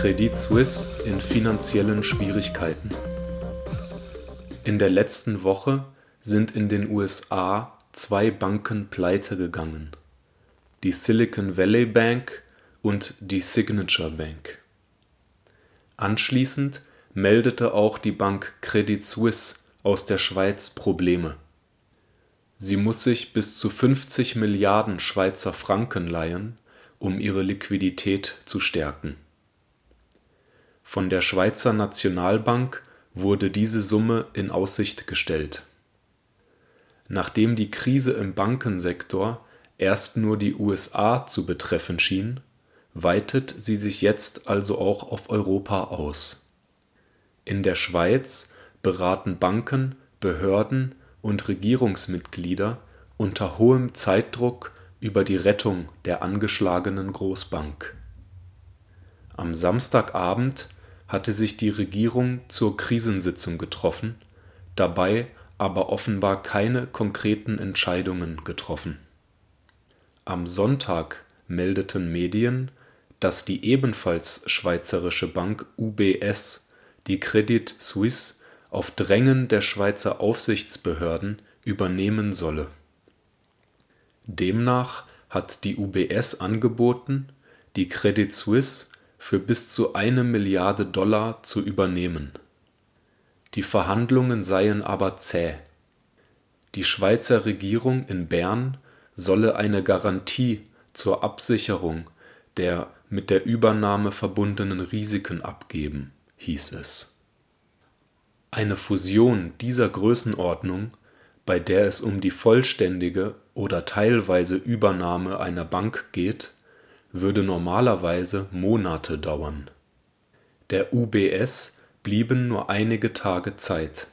Credit Suisse in finanziellen Schwierigkeiten. In der letzten Woche sind in den USA zwei Banken pleite gegangen. Die Silicon Valley Bank und die Signature Bank. Anschließend meldete auch die Bank Credit Suisse aus der Schweiz Probleme. Sie muss sich bis zu 50 Milliarden Schweizer Franken leihen, um ihre Liquidität zu stärken. Von der Schweizer Nationalbank wurde diese Summe in Aussicht gestellt. Nachdem die Krise im Bankensektor erst nur die USA zu betreffen schien, weitet sie sich jetzt also auch auf Europa aus. In der Schweiz beraten Banken, Behörden und Regierungsmitglieder unter hohem Zeitdruck über die Rettung der angeschlagenen Großbank. Am Samstagabend hatte sich die Regierung zur Krisensitzung getroffen, dabei aber offenbar keine konkreten Entscheidungen getroffen. Am Sonntag meldeten Medien, dass die ebenfalls schweizerische Bank UBS die Credit Suisse auf Drängen der Schweizer Aufsichtsbehörden übernehmen solle. Demnach hat die UBS angeboten, die Credit Suisse für bis zu eine Milliarde Dollar zu übernehmen. Die Verhandlungen seien aber zäh. Die Schweizer Regierung in Bern solle eine Garantie zur Absicherung der mit der Übernahme verbundenen Risiken abgeben, hieß es. Eine Fusion dieser Größenordnung, bei der es um die vollständige oder teilweise Übernahme einer Bank geht, würde normalerweise Monate dauern. Der UBS blieben nur einige Tage Zeit.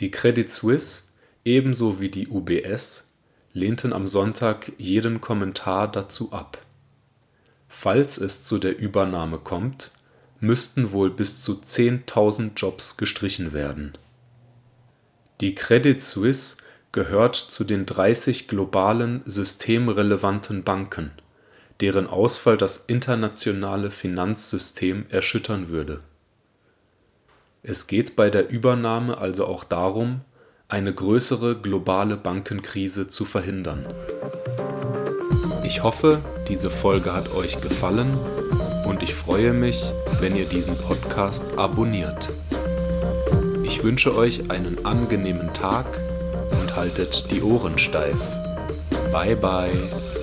Die Credit Suisse ebenso wie die UBS lehnten am Sonntag jeden Kommentar dazu ab. Falls es zu der Übernahme kommt, müssten wohl bis zu 10.000 Jobs gestrichen werden. Die Credit Suisse gehört zu den 30 globalen systemrelevanten Banken, deren Ausfall das internationale Finanzsystem erschüttern würde. Es geht bei der Übernahme also auch darum, eine größere globale Bankenkrise zu verhindern. Ich hoffe, diese Folge hat euch gefallen und ich freue mich, wenn ihr diesen Podcast abonniert. Ich wünsche euch einen angenehmen Tag und haltet die Ohren steif. Bye bye.